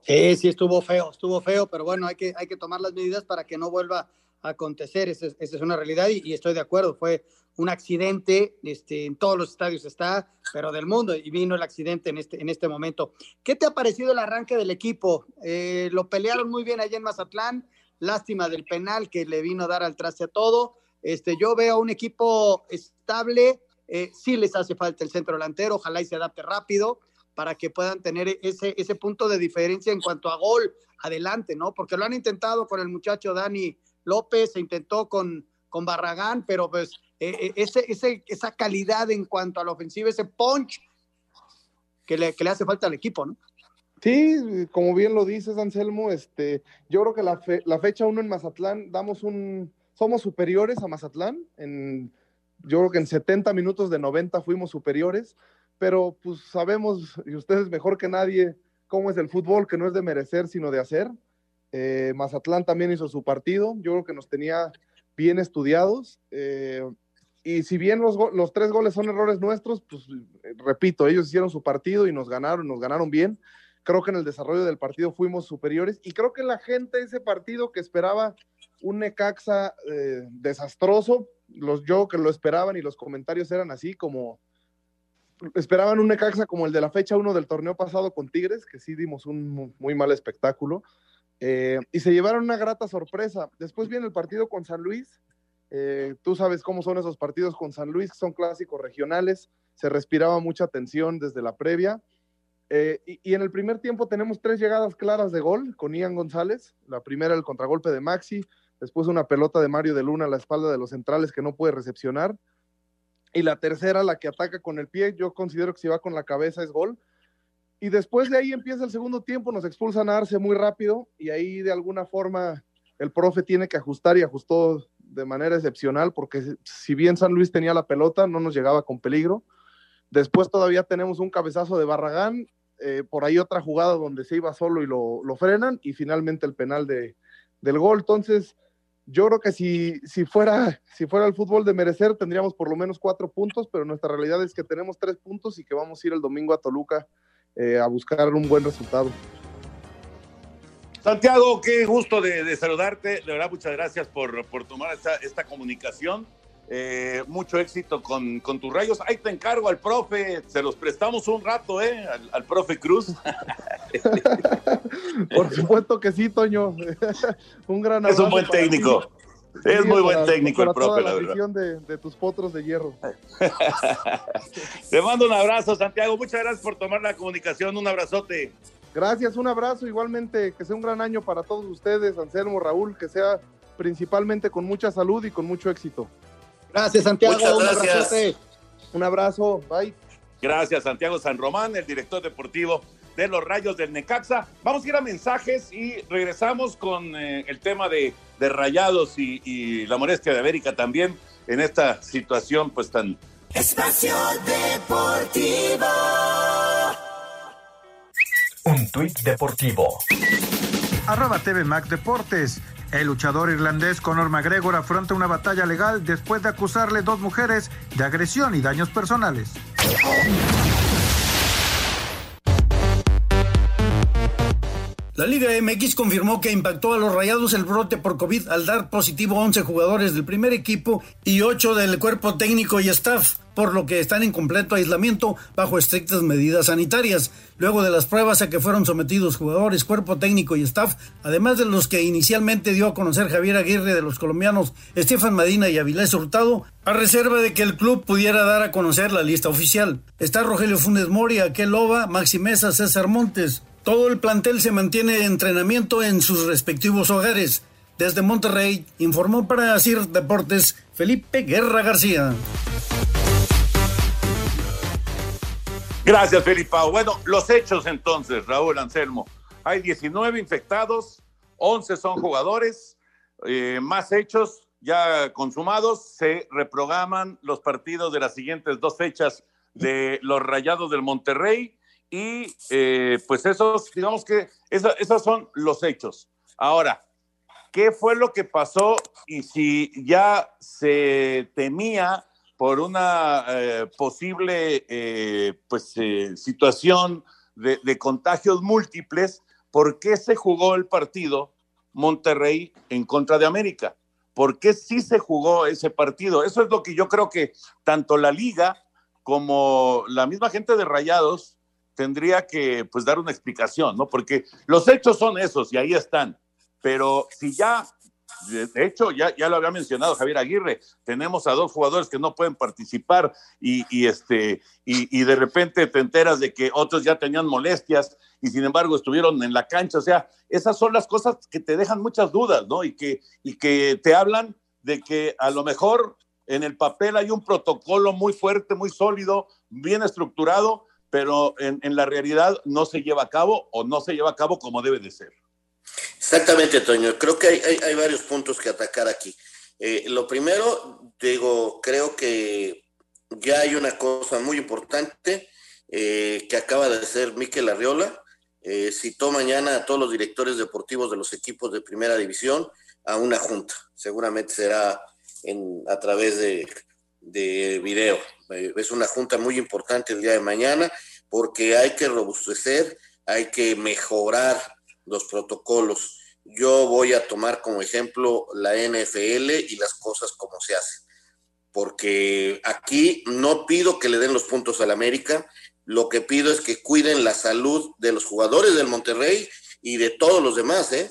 Sí, sí, estuvo feo, estuvo feo, pero bueno, hay que, hay que tomar las medidas para que no vuelva acontecer. Esa es, esa es una realidad y, estoy de acuerdo. Fue un accidente, este, en todos los estadios está, pero del mundo, y vino el accidente en este, en este momento. ¿Qué te ha parecido el arranque del equipo? Eh, lo pelearon muy bien allá en Mazatlán, lástima del penal que le vino a dar al traste a todo. Este, yo veo un equipo estable, eh, sí les hace falta el centro delantero, ojalá y se adapte rápido para que puedan tener ese, ese punto de diferencia en cuanto a gol adelante, ¿no? Porque lo han intentado con el muchacho Dani López, se intentó con, con Barragán, pero pues eh, ese, esa calidad en cuanto a la ofensiva, ese punch que le, que le hace falta al equipo, ¿no? Sí, como bien lo dices, Anselmo, este, yo creo que la, fe- la fecha uno en Mazatlán, damos un, somos superiores a Mazatlán, en, yo creo que en 70 minutos de 90 fuimos superiores, pero pues sabemos, y ustedes mejor que nadie, cómo es el fútbol, que no es de merecer, sino de hacer. Eh, Mazatlán también hizo su partido, yo creo que nos tenía bien estudiados, eh, y si bien los, los tres goles son errores nuestros, pues repito, ellos hicieron su partido y nos ganaron, nos ganaron bien. Creo que en el desarrollo del partido fuimos superiores y creo que la gente ese partido que esperaba un Necaxa eh, desastroso, los yo que lo esperaban y los comentarios eran así como esperaban un Necaxa como el de la fecha 1 del torneo pasado con Tigres, que sí dimos un mu- muy mal espectáculo, eh, y se llevaron una grata sorpresa. Después viene el partido con San Luis, eh, tú sabes cómo son esos partidos con San Luis, son clásicos regionales, se respiraba mucha tensión desde la previa. Eh, y, y en el primer tiempo tenemos tres llegadas claras de gol con Ian González. La primera el contragolpe de Maxi, después una pelota de Mario de Luna a la espalda de los centrales que no puede recepcionar. Y la tercera, la que ataca con el pie, yo considero que si va con la cabeza es gol. Y después de ahí empieza el segundo tiempo, nos expulsan a Arce muy rápido y ahí de alguna forma el profe tiene que ajustar y ajustó de manera excepcional porque si bien San Luis tenía la pelota, no nos llegaba con peligro. Después todavía tenemos un cabezazo de Barragán, eh, por ahí otra jugada donde se iba solo y lo, lo frenan y finalmente el penal de, del gol. Entonces, yo creo que si, si, fuera, si fuera el fútbol de merecer, tendríamos por lo menos cuatro puntos, pero nuestra realidad es que tenemos tres puntos y que vamos a ir el domingo a Toluca eh, a buscar un buen resultado. Santiago, qué gusto de, de saludarte. De verdad, muchas gracias por, por tomar esta, esta comunicación. Eh, mucho éxito con, con tus rayos. Ahí te encargo al profe. Se los prestamos un rato, ¿eh? Al, al profe Cruz. [LAUGHS] Por supuesto que sí, Toño. [LAUGHS] un gran Es un abrazo buen ti. Es muy buen para- técnico el para profe, la la verdad. de, de tus potros de hierro. [LAUGHS] Te mando un abrazo, Santiago. Muchas gracias por tomar la comunicación. Un abrazote. Gracias, un abrazo. Igualmente, que sea un gran año para todos ustedes, Anselmo, Raúl, que sea principalmente con mucha salud y con mucho éxito. Gracias, Santiago. Muchas un gracias. abrazote. Un abrazo. Bye. Gracias, Santiago San Román, el director deportivo de los Rayos del Necaxa. Vamos a ir a mensajes y regresamos con eh, el tema de, de Rayados y, y la molestia de América también en esta situación pues tan... Espacio Deportivo. Un tuit deportivo. Arroba TV Mac Deportes. El luchador irlandés Conor McGregor afronta una batalla legal después de acusarle dos mujeres de agresión y daños personales. La Liga MX confirmó que impactó a los Rayados el brote por COVID al dar positivo 11 jugadores del primer equipo y 8 del cuerpo técnico y staff, por lo que están en completo aislamiento bajo estrictas medidas sanitarias. Luego de las pruebas a que fueron sometidos jugadores, cuerpo técnico y staff, además de los que inicialmente dio a conocer Javier Aguirre de los colombianos Estefan Medina y Avilés Hurtado, a reserva de que el club pudiera dar a conocer la lista oficial. Está Rogelio Funes Mori, Aquel Loba, Maxi Mesa, César Montes. Todo el plantel se mantiene en entrenamiento en sus respectivos hogares. Desde Monterrey, informó para CIR Deportes Felipe Guerra García. Gracias, Felipao. Bueno, los hechos entonces, Raúl Anselmo. Hay 19 infectados, 11 son jugadores, eh, más hechos, ya consumados, se reprograman los partidos de las siguientes dos fechas de los Rayados del Monterrey y eh, pues esos, digamos que esos son los hechos. Ahora, ¿qué fue lo que pasó y si ya se temía por una eh, posible eh, pues, situación de, de contagios múltiples? ¿Por qué se jugó el partido Monterrey en contra de América? ¿Por qué sí se jugó ese partido? Eso es lo que yo creo que tanto la liga como la misma gente de Rayados tendría que pues dar una explicación, ¿no? Porque los hechos son esos y ahí están. Pero si ya, de hecho, ya, ya lo había mencionado Javier Aguirre, tenemos a dos jugadores que no pueden participar y, este, y, de repente te enteras de que otros ya tenían molestias y sin embargo estuvieron en la cancha. O sea, esas son las cosas que te dejan muchas dudas, ¿no? Y que, y que te hablan de que a lo mejor en el papel hay un protocolo muy fuerte, muy sólido, bien estructurado, pero en, la realidad no se lleva a cabo o no se lleva a cabo como debe de ser. Exactamente, Toño. Creo que hay, varios puntos que atacar aquí. Eh, lo primero, digo, creo que ya hay una cosa muy importante eh, que acaba de hacer Miquel Arriola. Eh, citó mañana a todos los directores deportivos de los equipos de primera división a una junta. Seguramente será en, a través de, de video. Eh, es una junta muy importante el día de mañana porque hay que robustecer, hay que mejorar los protocolos. Yo voy a tomar como ejemplo la NFL y las cosas como se hacen, porque aquí no pido que le den los puntos al América, lo que pido es que cuiden la salud de los jugadores del Monterrey y de todos los demás, ¿eh?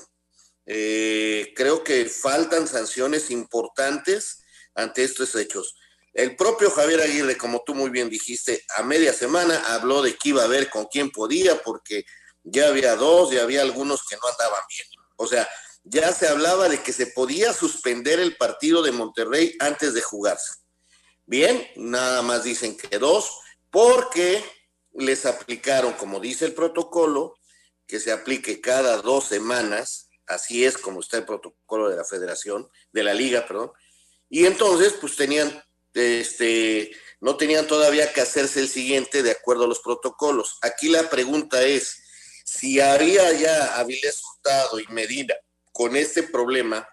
Eh, creo que faltan sanciones importantes ante estos hechos. El propio Javier Aguirre, como tú muy bien dijiste, a media semana habló de que iba a ver con quién podía, porque ya había dos y había algunos que no andaban bien. O sea, ya se hablaba de que se podía suspender el partido de Monterrey antes de jugarse. Bien, nada más dicen que dos, porque les aplicaron, como dice el protocolo, que se aplique cada dos semanas así es como está el protocolo de la federación, de la liga, perdón. Y entonces, pues tenían, este, no tenían todavía que hacerse el siguiente de acuerdo a los protocolos. Aquí la pregunta es, si había ya Avilés Hurtado y Medina con este problema,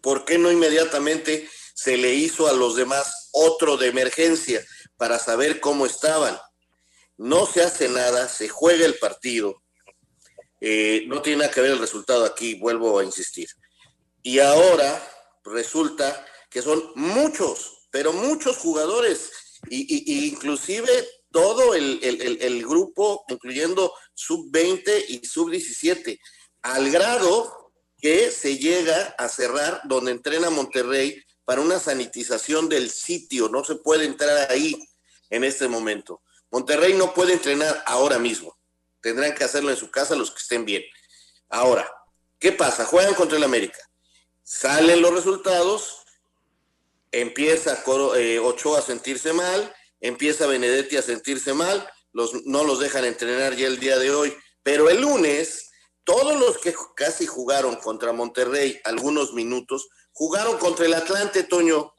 ¿por qué no inmediatamente se le hizo a los demás otro de emergencia para saber cómo estaban? No se hace nada, se juega el partido, eh, no tiene nada que ver el resultado aquí, vuelvo a insistir. Y ahora resulta que son muchos, pero muchos jugadores, y, inclusive todo el, el grupo, incluyendo sub-20 y sub-17, al grado que se llega a cerrar donde entrena Monterrey para una sanitización del sitio. No se puede entrar ahí en este momento. Monterrey no puede entrenar ahora mismo. Tendrán que hacerlo en su casa los que estén bien. Ahora, ¿qué pasa? Juegan contra el América. Salen los resultados, empieza eh, Ochoa a sentirse mal, empieza Benedetti a sentirse mal, los, no los dejan entrenar ya el día de hoy, pero el lunes, todos los que casi jugaron contra Monterrey algunos minutos, jugaron contra el Atlante, Toño.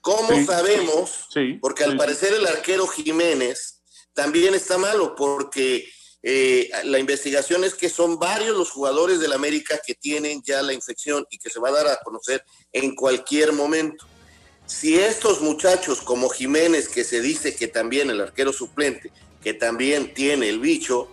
¿Cómo sabemos? Porque al parecer el arquero Jiménez también está malo porque eh, la investigación es que son varios los jugadores del América que tienen ya la infección y que se va a dar a conocer en cualquier momento. Si estos muchachos como Jiménez, que se dice que también el arquero suplente, que también tiene el bicho,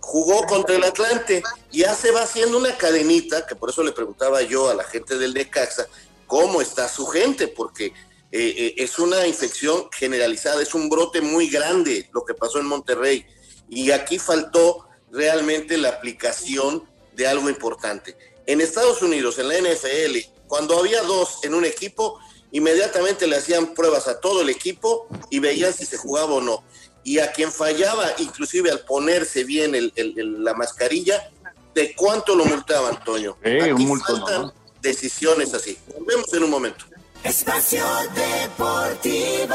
jugó contra el Atlante, ya se va haciendo una cadenita, que por eso le preguntaba yo a la gente del Necaxa, cómo está su gente, porque eh, eh, es una infección generalizada, es un brote muy grande lo que pasó en Monterrey. Y aquí faltó realmente la aplicación de algo importante. En Estados Unidos, en la NFL, cuando había dos en un equipo, inmediatamente le hacían pruebas a todo el equipo y veían si se jugaba o no. Y a quien fallaba, inclusive al ponerse bien la mascarilla, ¿de cuánto lo multaban, Toño? Aquí faltan decisiones así. Nos vemos en un momento. Espacio Deportivo.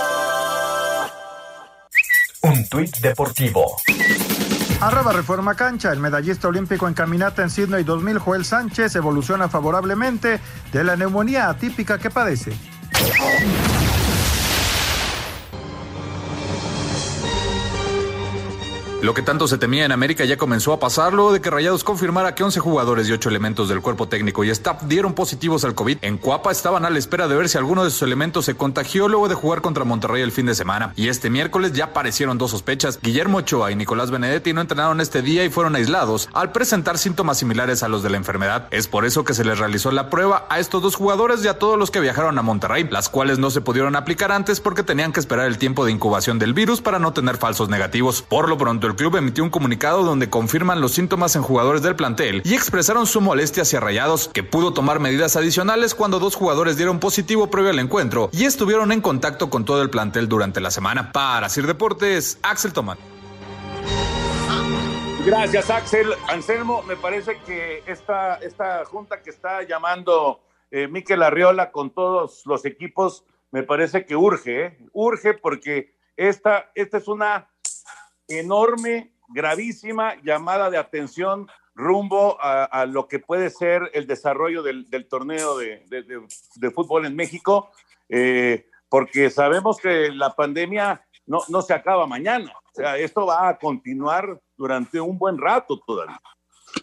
Un tuit deportivo. Arroba Reforma Cancha, el medallista olímpico en caminata en Sydney 2000, Joel Sánchez, evoluciona favorablemente de la neumonía atípica que padece. Lo que tanto se temía en América ya comenzó a pasar luego de que Rayados confirmara que 11 jugadores y 8 elementos del cuerpo técnico y staff dieron positivos al COVID. En Cuapa estaban a la espera de ver si alguno de sus elementos se contagió luego de jugar contra Monterrey el fin de semana. Y este miércoles ya aparecieron dos sospechas. Guillermo Ochoa y Nicolás Benedetti no entrenaron este día y fueron aislados al presentar síntomas similares a los de la enfermedad. Es por eso que se les realizó la prueba a estos dos jugadores y a todos los que viajaron a Monterrey, las cuales no se pudieron aplicar antes porque tenían que esperar el tiempo de incubación del virus para no tener falsos negativos. Por lo pronto, el club emitió un comunicado donde confirman los síntomas en jugadores del plantel y expresaron su molestia hacia Rayados, que pudo tomar medidas adicionales cuando dos jugadores dieron positivo previo al encuentro y estuvieron en contacto con todo el plantel durante la semana. Para Sir Deportes, Axel Tomán. Gracias, Axel. Anselmo, me parece que esta, esta junta que está llamando eh, Miquel Arriola con todos los equipos, me parece que urge, ¿eh? urge porque esta, esta es una enorme, gravísima llamada de atención rumbo a, lo que puede ser el desarrollo del, torneo de fútbol en México, eh, porque sabemos que la pandemia no, no se acaba mañana. O sea, esto va a continuar durante un buen rato todavía.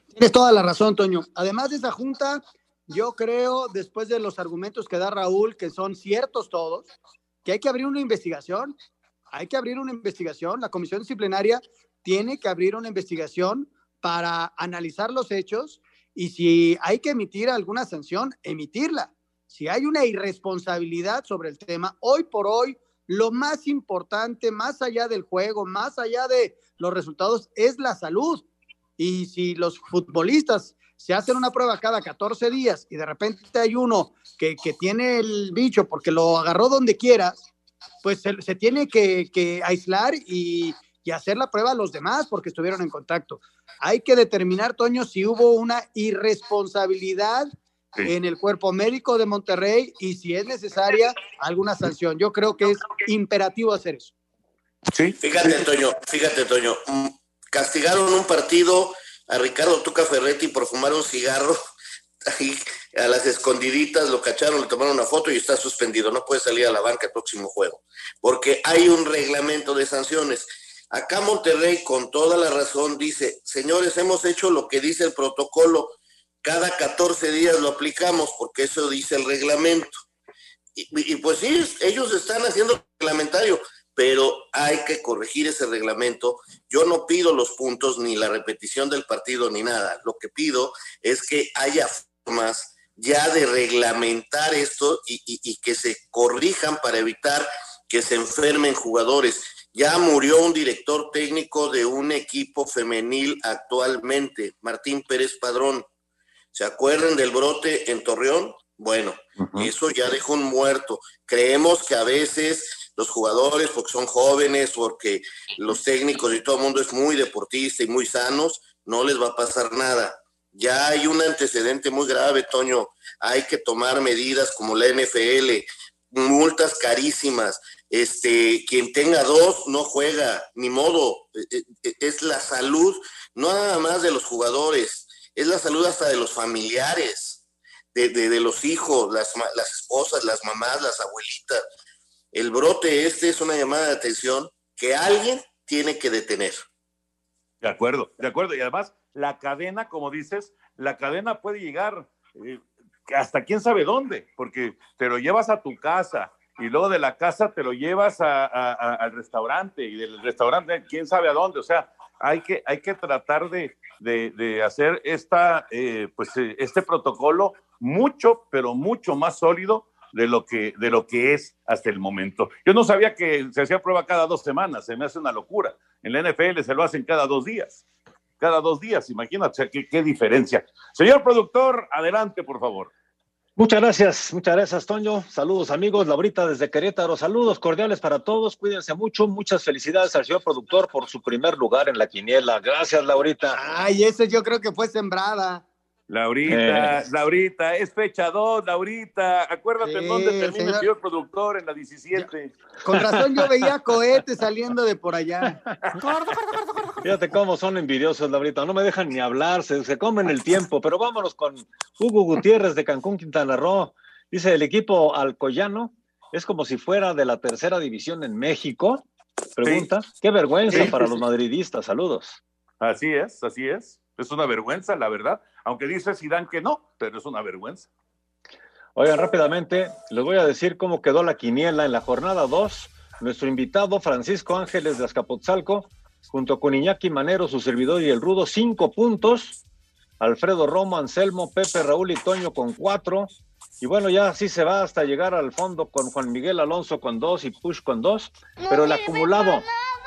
Tienes toda la razón, Toño. Además de esa junta, yo creo, después de los argumentos que da Raúl, que son ciertos todos, que hay que abrir una investigación. Hay que abrir una investigación. La comisión disciplinaria tiene que abrir una investigación para analizar los hechos y si hay que emitir alguna sanción, emitirla. Si hay una irresponsabilidad sobre el tema, hoy por hoy, lo más importante, más allá del juego, más allá de los resultados, es la salud. Y si los futbolistas se hacen una prueba cada 14 días y de repente hay uno que, que tiene el bicho porque lo agarró donde quiera, pues se, se tiene que, que aislar y, y hacer la prueba a los demás porque estuvieron en contacto. Hay que determinar, Toño, si hubo una irresponsabilidad Sí. en el cuerpo médico de Monterrey y si es necesaria alguna sanción. Yo creo que es imperativo hacer eso. Sí. Fíjate, Toño, fíjate, Toño. mm, Castigaron un partido a Ricardo Tuca Ferretti por fumar un cigarro. Ahí, a las escondiditas lo cacharon, le tomaron una foto y está suspendido. No puede salir a la banca el próximo juego. Porque hay un reglamento de sanciones. Acá Monterrey, con toda la razón, dice, señores, hemos hecho lo que dice el protocolo. Cada 14 días lo aplicamos porque eso dice el reglamento. Y, pues sí, ellos están haciendo reglamentario, pero hay que corregir ese reglamento. Yo no pido los puntos ni la repetición del partido ni nada. Lo que pido es que haya formas ya de reglamentar esto y, y- y que se corrijan para evitar que se enfermen jugadores. Ya murió un director técnico de un equipo femenil actualmente, Martín Pérez Padrón. ¿Se acuerdan del brote en Torreón? Bueno, eso ya dejó un muerto. Creemos que a veces los jugadores, porque son jóvenes, porque los técnicos y todo el mundo es muy deportista y muy sanos, no les va a pasar nada. Ya hay un antecedente muy grave, Toño. Hay que tomar medidas como la NFL, multas carísimas. Este, quien tenga dos no juega, ni modo. Eh, eh, Es la salud, no nada más de los jugadores, es la salud hasta de los familiares, de, de- los hijos, las, las esposas, las mamás, las abuelitas. El brote este es una llamada de atención que alguien tiene que detener. De acuerdo, de acuerdo. Y además, la cadena, como dices, la cadena puede llegar eh, hasta quién sabe dónde, porque te lo llevas a tu casa y luego de la casa te lo llevas a- al restaurante y del restaurante quién sabe a dónde. O sea, hay que, hay que tratar de, de- de hacer esta, eh, pues, eh, este protocolo mucho, pero mucho más sólido de lo que de lo que es hasta el momento. Yo no sabía que se hacía prueba cada dos semanas, se me hace una locura. En la NFL se lo hacen cada dos días. Cada dos días, imagínate, qué, qué diferencia. Señor productor, adelante, por favor. Muchas gracias, muchas gracias, Toño. Saludos, amigos. Laurita desde Querétaro. Saludos cordiales para todos. Cuídense mucho. Muchas felicidades al señor productor por su primer lugar en la quiniela. Gracias, Laurita. Ay, ese yo creo que fue sembrada. Laurita, Eh. Laurita, es fecha 2, Laurita. Acuérdate en dónde termina el señor. señor productor en la 17. Con razón yo veía [LAUGHS] cohetes saliendo de por allá. Fíjate cómo son envidiosos, Laurita. No me dejan ni hablar, se, se comen el tiempo. Pero vámonos con Hugo Gutiérrez de Cancún, Quintana Roo. Dice, el equipo alcoyano es como si fuera de la tercera división en México. Pregunta. Qué vergüenza Sí, para los madridistas. Saludos. Así es, así es. Es una vergüenza, la verdad. Aunque dice Zidane que no, pero es una vergüenza. Oigan, rápidamente, les voy a decir cómo quedó la quiniela en la jornada 2. Nuestro invitado, Francisco Ángeles de Azcapotzalco, junto con Iñaki Manero, su servidor y el Rudo, cinco puntos. Alfredo Romo, Anselmo, Pepe, Raúl y Toño con cuatro. Y bueno, ya así se va hasta llegar al fondo con Juan Miguel Alonso con dos y Push con dos. Pero el acumulado,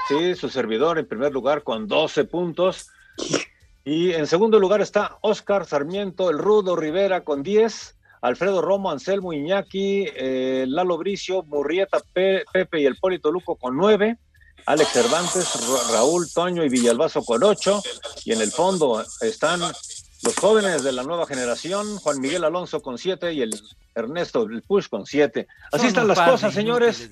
sí, su servidor en primer lugar con 12 puntos. Y en segundo lugar está Oscar Sarmiento, el Rudo Rivera con 10, Alfredo Romo, Anselmo Iñaki, eh, Lalo Bricio, Murrieta, Pe- Pepe y el Polito Luco con 9, Alex Cervantes, Ra- Raúl Toño y Villalbazo con 8, y en el fondo están los jóvenes de la nueva generación, Juan Miguel Alonso con 7 y el Ernesto el Push con 7. Así Son están las cosas, señores.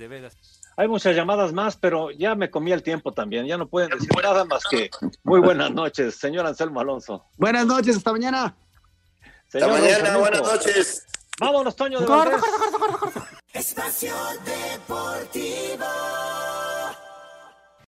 Hay muchas llamadas más, pero ya me comí el tiempo también. Ya no pueden decir nada más que muy buenas noches, señor Anselmo Alonso. Buenas noches, hasta mañana. Señor Hasta mañana, buenas noches. Vámonos, Toño de Corta. Espacio Deportivo.